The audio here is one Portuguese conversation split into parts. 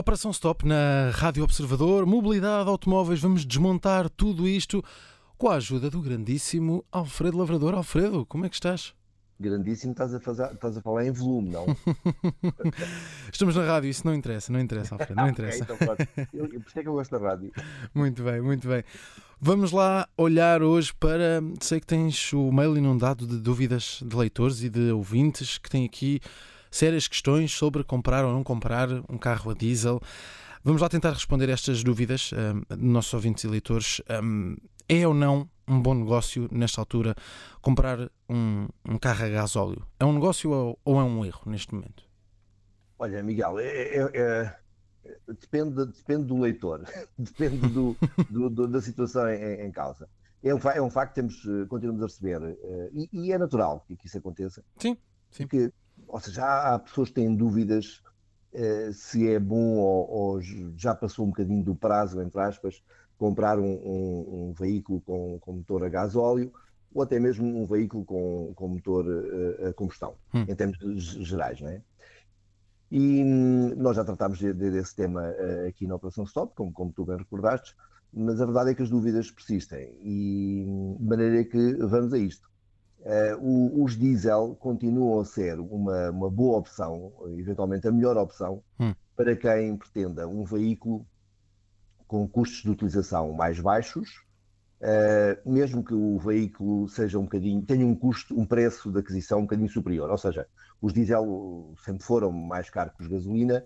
Operação Stop na Rádio Observador, mobilidade, automóveis, vamos desmontar tudo isto com a ajuda do grandíssimo Alfredo Lavrador. Alfredo, como é que estás? Grandíssimo, estás a, fazer, estás a falar em volume, não? Estamos na rádio, isso não interessa, não interessa, Alfredo, não interessa. okay, então, eu, por isso é que eu gosto da rádio. Muito bem, muito bem. Vamos lá olhar hoje para. Sei que tens o mail inundado de dúvidas de leitores e de ouvintes que têm aqui sérias questões sobre comprar ou não comprar um carro a diesel. Vamos lá tentar responder estas dúvidas um, nossos ouvintes e leitores. Um, é ou não um bom negócio, nesta altura, comprar um, um carro a gasóleo? É um negócio ou, ou, é um erro neste momento? Olha, Miguel, é, é, é, depende, depende do leitor, depende do, do, do, da situação em, em causa. É um, é um facto que temos, eh, continuamos a receber, uh, e, e, é natural que, que isso aconteça. Sim, sim. Porque ou seja, há, há pessoas que têm dúvidas uh, se é bom ou, ou, já passou um bocadinho do prazo, entre aspas, comprar um, um, um veículo com, com, motor a gasóleo ou até mesmo um veículo com, com motor uh, a combustão, hum. em termos gerais, não é? E hum, nós já tratámos de, de, desse tema uh, aqui na Operação Stop, como, como tu bem recordaste, mas a verdade é que as dúvidas persistem e hum, de maneira que vamos a isto. Uh, os diesel continuam a ser uma, uma, boa opção, eventualmente a melhor opção, hum. para quem pretenda um veículo com custos de utilização mais baixos, uh, mesmo que o veículo seja um bocadinho, tenha um custo, um preço de aquisição um bocadinho superior. Ou seja, os diesel sempre foram mais caros que os gasolina,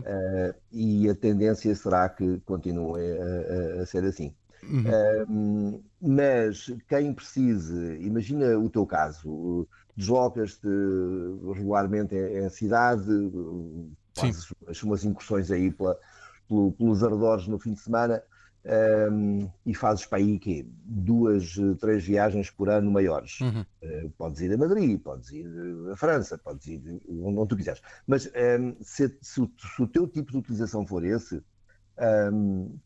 uh, e a tendência será que continuem a, a, a ser assim. Uhum. mas quem precise, imagina o teu caso, deslocas-te regularmente em, em cidade, fazes umas, umas incursões aí pela, pelo, pelos arredores no fim de semana um, e fazes para aí quê? duas, três viagens por ano maiores. Uhum. Uh, podes ir a Madrid, podes ir a França, podes ir onde, onde tu quiseres. Mas um, se, se, se, o teu tipo de utilização for esse, um,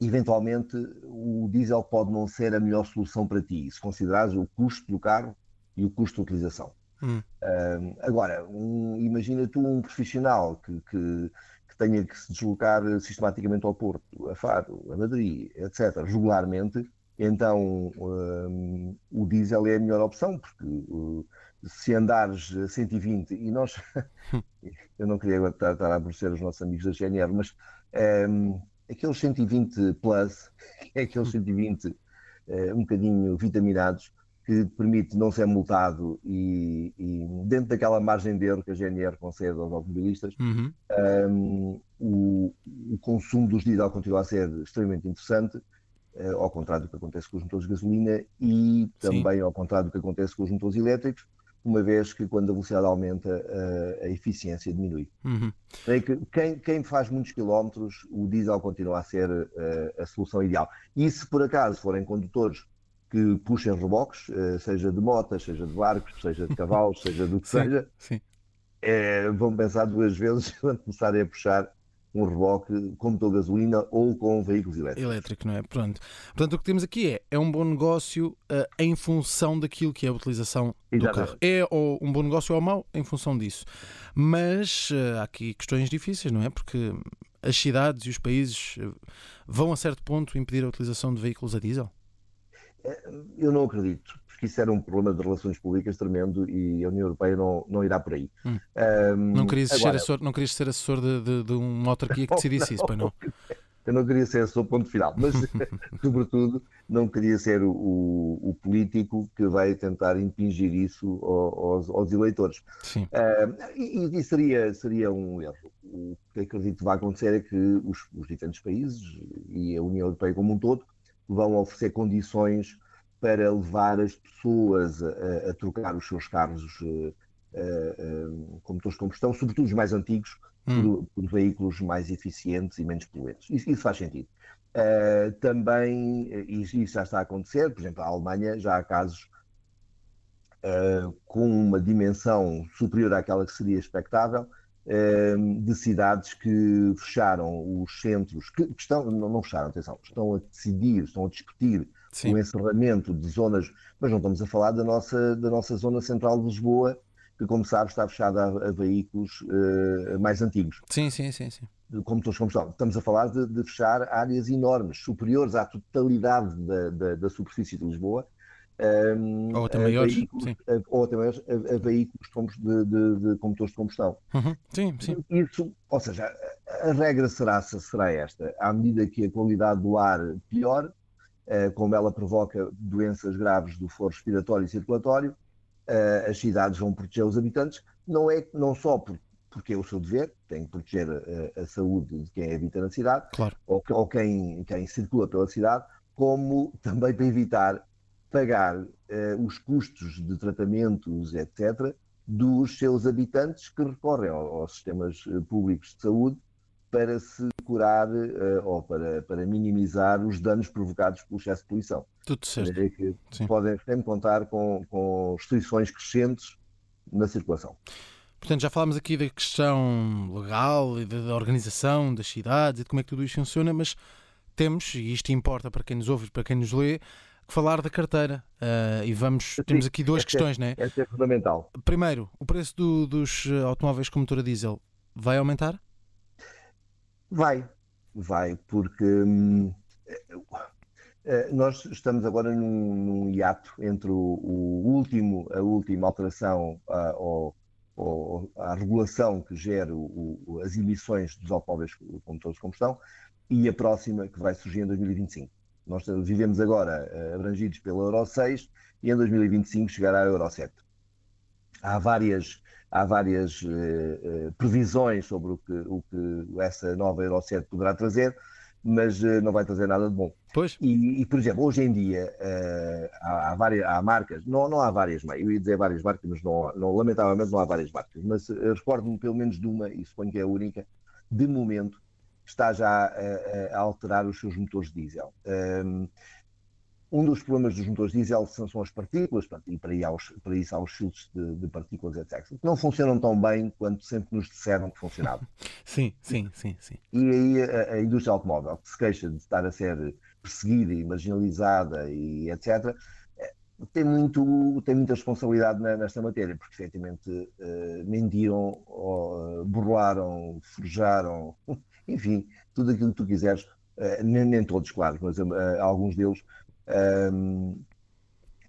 eventualmente o diesel pode não ser a melhor solução para ti, se considerares o custo do carro e o custo de utilização. Hum. Uh, agora, um, imagina tu um profissional que, que, que, tenha que se deslocar sistematicamente ao Porto, a Faro, a Madrid, etc., regularmente, então um, o diesel é a melhor opção, porque uh, se andares a 120 e nós, eu não queria estar, estar a aborrecer os nossos amigos da GNR, mas um, aqueles 120 plus, é aqueles 120 uh, eh, um bocadinho vitaminados, que permite não ser multado e, e, dentro daquela margem de erro que a GNR concede aos automobilistas, uhum. um, o, o, consumo dos diesel continua a ser extremamente interessante, uh, ao contrário do que acontece com os motores de gasolina e também Sim. ao contrário do que acontece com os motores elétricos, uma vez que quando a velocidade aumenta a, a eficiência diminui. Uhum. Que quem, quem, faz muitos quilómetros, o diesel continua a ser a, a solução ideal. E se por acaso forem condutores que puxem reboques, eh, seja de motas, seja de barcos, seja de cavalos, seja do que sim, seja, sim. É, vão pensar duas vezes quando começarem a puxar um reboque com motor gasolina ou com veículos elétricos. Elétrico, não é? Pronto. Portanto, o que temos aqui é, é um bom negócio uh, em função daquilo que é a utilização Exatamente. do carro. É ou um bom negócio ou mau em função disso. Mas uh, há aqui questões difíceis, não é? Porque as cidades e os países eh, vão a certo ponto impedir a utilização de veículos a diesel? Eu não acredito porque isso era um problema de relações públicas tremendo e a União Europeia não, não irá por aí. Hum. Um, não, querias agora... ser assessor, não querias ser assessor de, de, de uma autarquia que decidisse isso, pois não? Eu não queria ser assessor, ponto final, mas sobretudo não queria ser o, o, o, político que vai tentar impingir isso aos, aos eleitores. Sim. Uh, e, e seria, seria um erro. O que acredito que vai acontecer é que os, os diferentes países e a União Europeia como um todo vão oferecer condições para levar as pessoas a, a trocar os seus carros uh, uh, com motores de combustão, sobretudo os mais antigos, hum. por, por, veículos mais eficientes e menos poluentes. Isso, isso faz sentido. Uh, também, e isso já está a acontecer, por exemplo, a Alemanha já há casos com uma dimensão superior àquela que seria expectável, de cidades que fecharam os centros, que, estão, não, não fecharam, atenção, estão a decidir, estão a discutir Sim. o encerramento de zonas, mas não estamos a falar da nossa, da nossa zona central de Lisboa, que, como sabes, está fechada a, a veículos uh, mais antigos. Sim, sim, sim, sim. Como todos como estão. Estamos a falar de, de, fechar áreas enormes, superiores à totalidade da, da, da superfície de Lisboa. Um, ou até maiores, a, ou até maiores a, a veículos de, de, de, condutores de combustão. Uhum. Sim, sim. Isso, ou seja, a, regra será, será esta: à medida que a qualidade do ar pior, como ela provoca doenças graves do foro respiratório e circulatório, uh, as cidades vão proteger os habitantes, não é não só por, porque é o seu dever, tem que proteger a, a saúde de quem habita na cidade, claro. ou, ou quem, quem circula pela cidade, como também para evitar pagar os custos de tratamentos, etc., dos seus habitantes que recorrem aos sistemas públicos de saúde para se curar uh, ou para, para minimizar os danos provocados pelo excesso de poluição. Tudo certo. É que Sim. podem sempre contar com, com restrições crescentes na circulação. Portanto, já falámos aqui da questão legal e da organização das cidades e de como é que tudo isto funciona, mas temos, e isto importa para quem nos ouve e para quem nos lê, que falar da carteira. Uh, e vamos, temos aqui duas é questões, é, né? Essa é fundamental. Primeiro, o preço do, dos automóveis com motor a diesel vai aumentar? Vai, vai, porque hum, eh, nós estamos agora num, num hiato entre o, o, último, a última alteração à, ao, à regulação que gera o, as emissões dos automóveis com motores de combustão e a próxima que vai surgir em 2025. Nós vivemos agora eh, abrangidos pela Euro 6 e em 2025 chegará a Euro 7. Há várias há várias uh, uh, previsões sobre o que, o que essa nova Euro 7 poderá trazer, mas uh, não vai trazer nada de bom. Pois. E, e por exemplo, hoje em dia há, há, várias, há marcas, não, não há várias, eu ia dizer várias marcas, mas não, não lamentavelmente não há várias marcas, mas recordo-me pelo menos de uma, e suponho que é a única, de momento, está já a, a alterar os seus motores diesel. Um, um dos problemas dos motores diesel são, as partículas, portanto, e para, para isso há os filtros de, de, partículas, etc., que não funcionam tão bem quanto sempre nos disseram que funcionavam. Sim, sim, sim, sim. E aí a, a, indústria automóvel, que se queixa de estar a ser perseguida e marginalizada e etc., eh, tem, muito, tem muita responsabilidade nesta matéria, porque efetivamente uh, mentiram, ou, uh, burlaram, forjaram, enfim, tudo aquilo que tu quiseres, uh, nem, nem, todos, claro, mas alguns deles um,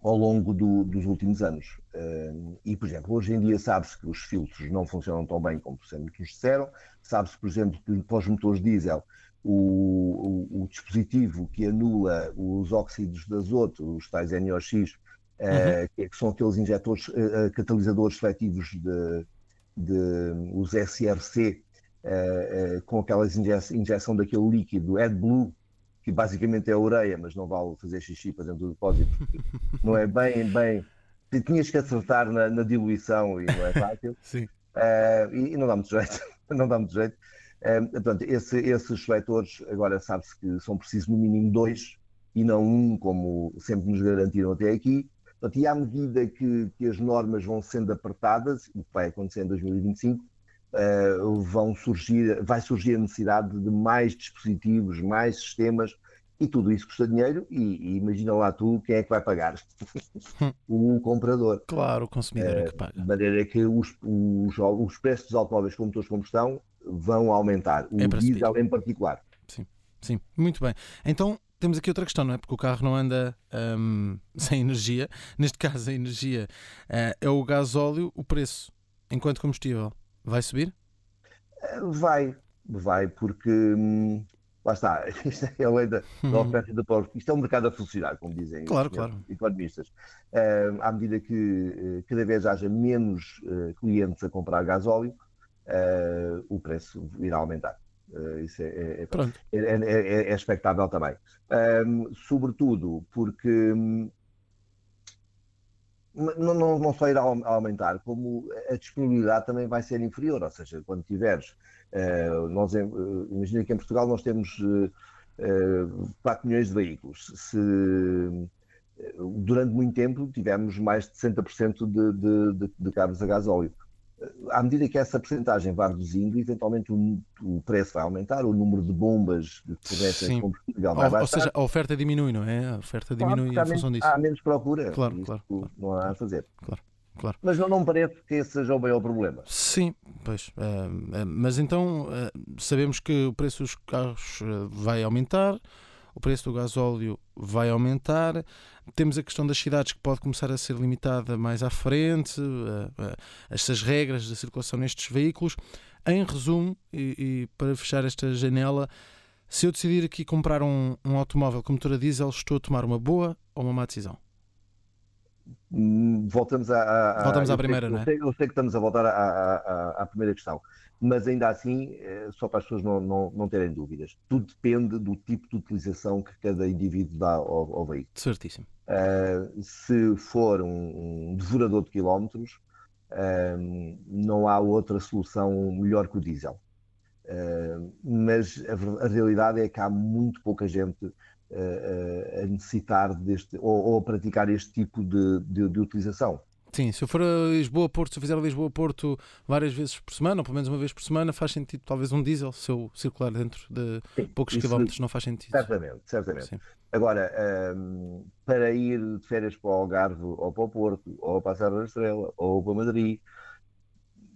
ao longo do, dos últimos anos. Um, e, por exemplo, hoje em dia sabe-se que os filtros não funcionam tão bem como sempre nos disseram. Sabe-se, por exemplo, que para os motores diesel o, o, o, dispositivo que anula os óxidos de azoto, os tais NOx, uhum. uh, que, são aqueles injetores, uh, catalisadores seletivos de, de os SRC, uh, com aquela injeção daquele líquido AdBlue, que basicamente é a ureia, mas não vale fazer xixi para dentro do depósito, não é bem, bem. Tinhas que acertar na, na diluição e não é fácil. Sim. Uh, e, e, não dá muito jeito. não dá muito jeito. Uh, portanto, esse, esses vetores, agora sabe-se que são precisos no mínimo dois e não um, como sempre nos garantiram até aqui. Portanto, e à medida que, que as normas vão sendo apertadas, o que vai acontecer em 2025, uh, vão surgir, vai surgir a necessidade de mais dispositivos, mais sistemas, e tudo isso custa dinheiro, e, e imagina lá tu quem é que vai pagar. o comprador. Claro, o consumidor uh, é que paga. De maneira que os, os, os preços dos automóveis com motores de combustão vão aumentar, o é diesel em particular. Sim, sim, muito bem. Então, temos aqui outra questão, não é? Porque o carro não anda um, sem energia. Neste caso, a energia uh, é o gasóleo, o preço enquanto combustível Vai subir? Vai, vai, porque hum, lá está, isto é a lei da, da uhum. oferta e da procura. Isto é um mercado a funcionar, como dizem claro, claro. economistas. Uh, à medida que uh, cada vez haja menos uh, clientes a comprar gasóleo, o preço irá aumentar. isso é, é, é, é, é expectável também. Hum, sobretudo porque hum, não, não, não só irá aumentar, como a disponibilidade também vai ser inferior, ou seja, quando tiveres, uh, nós, uh, imagina que em Portugal nós temos uh, uh, 4 milhões de veículos, se durante muito tempo tivemos mais de 60% de, de, de, de carros a gasóleo à medida que essa porcentagem vai reduzindo, eventualmente o, o, preço vai aumentar, o número de bombas que fornecem combustível vai baixar. Ou seja, a oferta diminui, não é? A oferta diminui claro, em função disso. Há menos procura. Claro, claro, claro, Não há a fazer. Claro. claro. Mas não, não me parece que esse seja o maior problema. Sim, pois. Uh, uh, mas então uh, sabemos que o preço dos carros vai aumentar, o preço do gasóleo vai aumentar. Temos a questão das cidades que pode começar a ser limitada mais à frente, estas regras de circulação nestes veículos. Em resumo, e, e para fechar esta janela, se eu decidir aqui comprar um, um automóvel com motor a diesel, estou a tomar uma boa ou uma má decisão? Hum, voltamos à, Voltamos à primeira, sei, não é? Eu sei, eu sei, que estamos a voltar à, à, à, primeira questão, mas ainda assim, eh, só para as pessoas não, não, não, terem dúvidas, tudo depende do tipo de utilização que cada indivíduo dá ao, ao veículo. Certíssimo. Uh, se for um, um, devorador de quilómetros, uh, não há outra solução melhor que o diesel. Uh, mas a, a realidade é que há muito pouca gente a necessitar deste ou, ou, a praticar este tipo de, de, de, utilização. Sim, se eu for a Lisboa-Porto, se eu fizer a Lisboa-Porto várias vezes por semana, ou pelo menos uma vez por semana, faz sentido talvez um diesel, se eu circular dentro de Sim, poucos isso, quilómetros, não faz sentido. Certamente, certamente. Sim. Agora, um, para ir de férias para o Algarve, ou para o Porto, ou para a Serra da Estrela, ou para Madrid,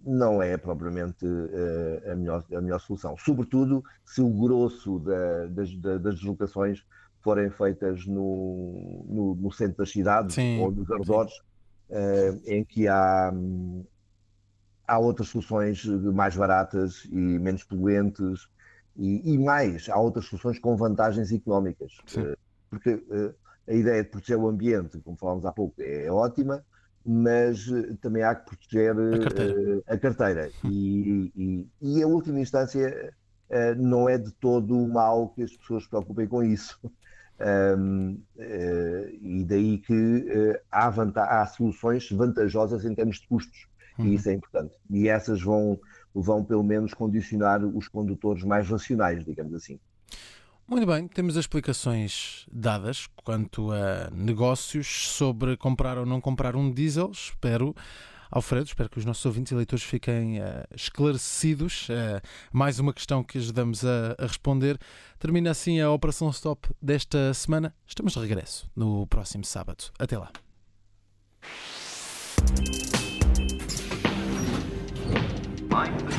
não é propriamente uh, a, melhor, a melhor solução. Sobretudo se o grosso da, das, das deslocações forem feitas no, no, no centro das cidades ou nos arredores, em que há, há outras soluções mais baratas e menos poluentes e, e mais, há outras soluções com vantagens económicas. Uh, porque uh, a ideia de proteger o ambiente, como falámos há pouco, é, é ótima, mas também há que proteger a carteira. a carteira. E, e, e, a última instância não é de todo mal que as pessoas se preocupem com isso. Um, uh, eh, e daí que uh, há, há, soluções vantajosas em termos de custos, uhum. e isso é importante. E essas vão, vão, pelo menos, condicionar os condutores mais racionais, digamos assim. Muito bem, temos as explicações dadas quanto a negócios sobre comprar ou não comprar um diesel. Espero Alfredo, espero que os nossos ouvintes e leitores fiquem uh, esclarecidos. Uh, mais uma questão que ajudamos a, a responder. Termina assim a Operação Stop desta semana. Estamos de regresso no próximo sábado. Até lá. Bye.